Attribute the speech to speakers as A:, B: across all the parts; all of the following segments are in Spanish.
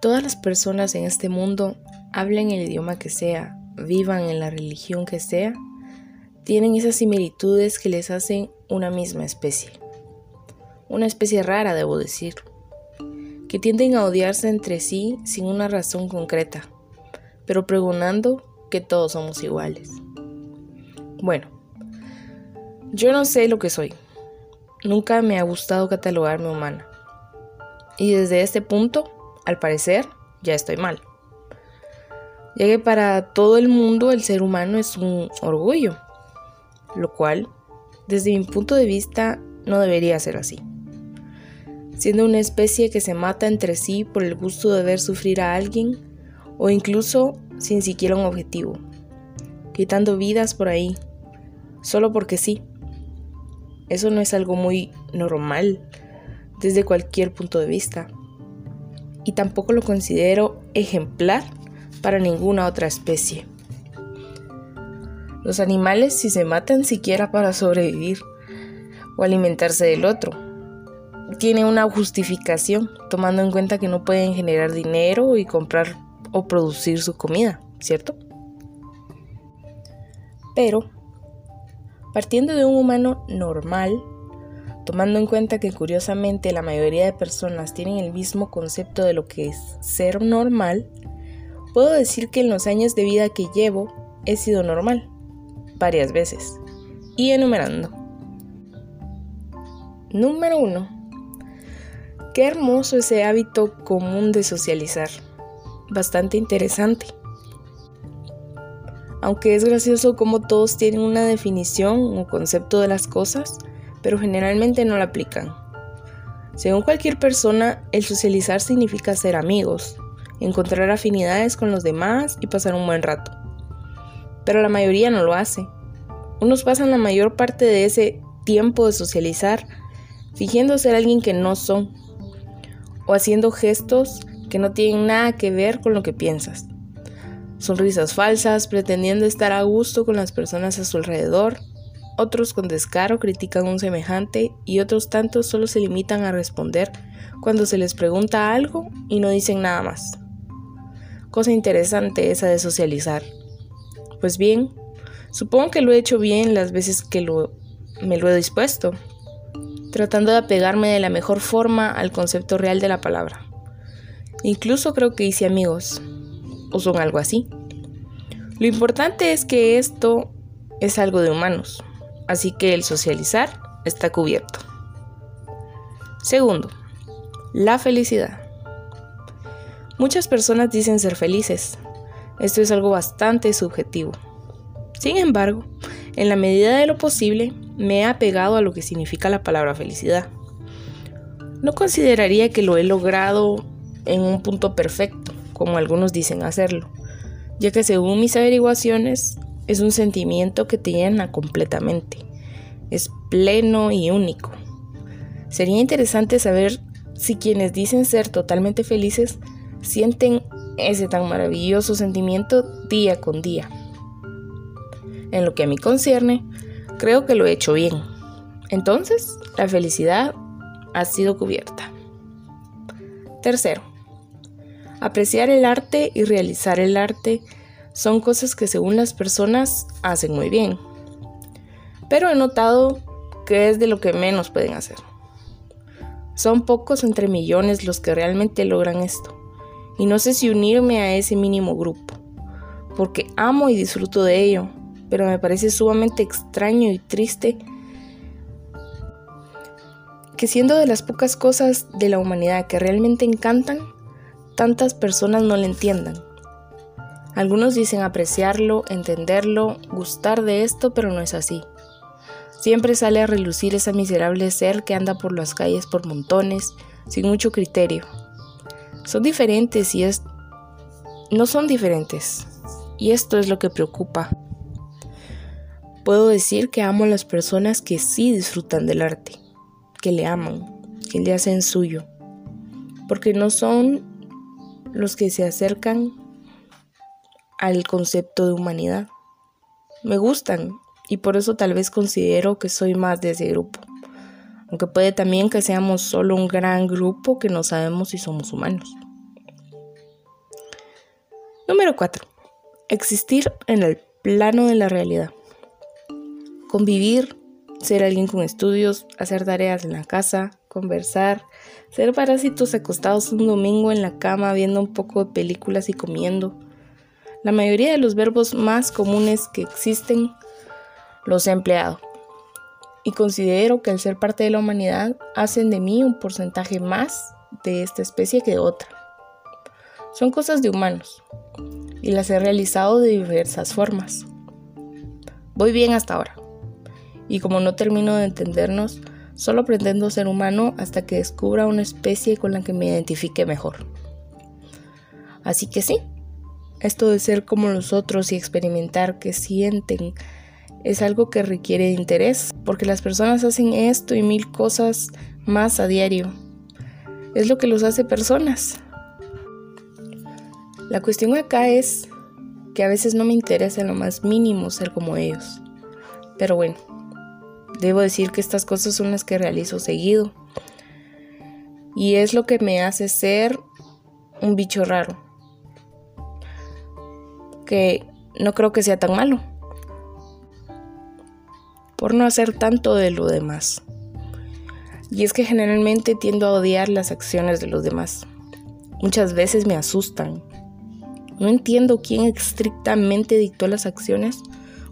A: Todas las personas en este mundo, hablen el idioma que sea, vivan en la religión que sea, tienen esas similitudes que les hacen una misma especie. Una especie rara, debo decir, que tienden a odiarse entre sí sin una razón concreta, pero pregonando que todos somos iguales. Bueno, yo no sé lo que soy. Nunca me ha gustado catalogarme humana. Y desde este punto, al parecer, ya estoy mal. Ya que para todo el mundo el ser humano es un orgullo, lo cual, desde mi punto de vista, no debería ser así. Siendo una especie que se mata entre sí por el gusto de ver sufrir a alguien o incluso sin siquiera un objetivo, quitando vidas por ahí, solo porque sí. Eso no es algo muy normal desde cualquier punto de vista. Y tampoco lo considero ejemplar para ninguna otra especie. Los animales si se matan siquiera para sobrevivir o alimentarse del otro. Tiene una justificación, tomando en cuenta que no pueden generar dinero y comprar o producir su comida, ¿cierto? Pero, partiendo de un humano normal, tomando en cuenta que curiosamente la mayoría de personas tienen el mismo concepto de lo que es ser normal, puedo decir que en los años de vida que llevo he sido normal, varias veces, y enumerando. Número 1. Qué hermoso ese hábito común de socializar. Bastante interesante. Aunque es gracioso como todos tienen una definición o concepto de las cosas, pero generalmente no la aplican. Según cualquier persona, el socializar significa ser amigos, encontrar afinidades con los demás y pasar un buen rato. Pero la mayoría no lo hace. Unos pasan la mayor parte de ese tiempo de socializar fingiendo ser alguien que no son o haciendo gestos que no tienen nada que ver con lo que piensas. Sonrisas falsas, pretendiendo estar a gusto con las personas a su alrededor otros con descaro critican un semejante y otros tantos solo se limitan a responder cuando se les pregunta algo y no dicen nada más. Cosa interesante esa de socializar. Pues bien, supongo que lo he hecho bien las veces que me lo he dispuesto, tratando de apegarme de la mejor forma al concepto real de la palabra. Incluso creo que hice amigos, o son algo así. Lo importante es que esto es algo de humanos, así que el socializar está cubierto. Segundo, la felicidad. Muchas personas dicen ser felices. Esto es algo bastante subjetivo. Sin embargo, en la medida de lo posible, me he apegado a lo que significa la palabra felicidad. No consideraría que lo he logrado en un punto perfecto, como algunos dicen hacerlo, ya que según mis averiguaciones, es un sentimiento que te llena completamente. Es pleno y único. Sería interesante saber si quienes dicen ser totalmente felices sienten ese tan maravilloso sentimiento día con día. En lo que a mí concierne, creo que lo he hecho bien. Entonces, la felicidad ha sido cubierta. Tercero, apreciar el arte y realizar el arte son cosas que según las personas hacen muy bien. Pero he notado que es de lo que menos pueden hacer. Son pocos entre millones los que realmente logran esto. Y no sé si unirme a ese mínimo grupo. Porque amo y disfruto de ello. Pero me parece sumamente extraño y triste que siendo de las pocas cosas de la humanidad que realmente encantan, tantas personas no le entiendan algunos dicen apreciarlo, entenderlo, gustar de esto, pero no es así. Siempre sale a relucir ese miserable ser que anda por las calles por montones, sin mucho criterio. Son diferentes y es... No son diferentes. Y esto es lo que preocupa. Puedo decir que amo a las personas que sí disfrutan del arte, que le aman, que le hacen suyo, porque no son los que se acercan al concepto de humanidad. Me gustan y por eso tal vez considero que soy más de ese grupo. Aunque puede también que seamos solo un gran grupo que no sabemos si somos humanos. Número 4. Existir en el plano de la realidad. Convivir, ser alguien con estudios, hacer tareas en la casa, conversar, ser parásitos acostados un domingo en la cama viendo un poco de películas y comiendo. La mayoría de los verbos más comunes que existen los he empleado. Y considero que al ser parte de la humanidad hacen de mí un porcentaje más de esta especie que de otra. Son cosas de humanos y las he realizado de diversas formas. Voy bien hasta ahora. Y como no termino de entendernos, solo pretendo ser humano hasta que descubra una especie con la que me identifique mejor. Así que sí, esto de ser como los otros y experimentar qué sienten es algo que requiere interés, porque las personas hacen esto y mil cosas más a diario. Es lo que los hace personas. La cuestión acá es que a veces no me interesa en lo más mínimo ser como ellos. Pero bueno, debo decir que estas cosas son las que realizo seguido. Y es lo que me hace ser un bicho raro. Que no creo que sea tan malo. Por no hacer tanto de lo demás. Y es que generalmente tiendo a odiar las acciones de los demás. Muchas veces me asustan no entiendo quién estrictamente dictó las acciones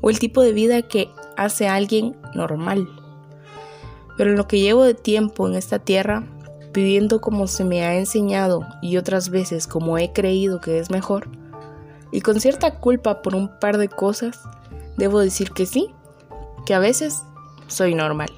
A: o el tipo de vida que hace alguien normal. Pero en lo que llevo de tiempo en esta tierra, viviendo como se me ha enseñado y otras veces como he creído que es mejor, y con cierta culpa por un par de cosas, debo decir que sí, que a veces soy normal.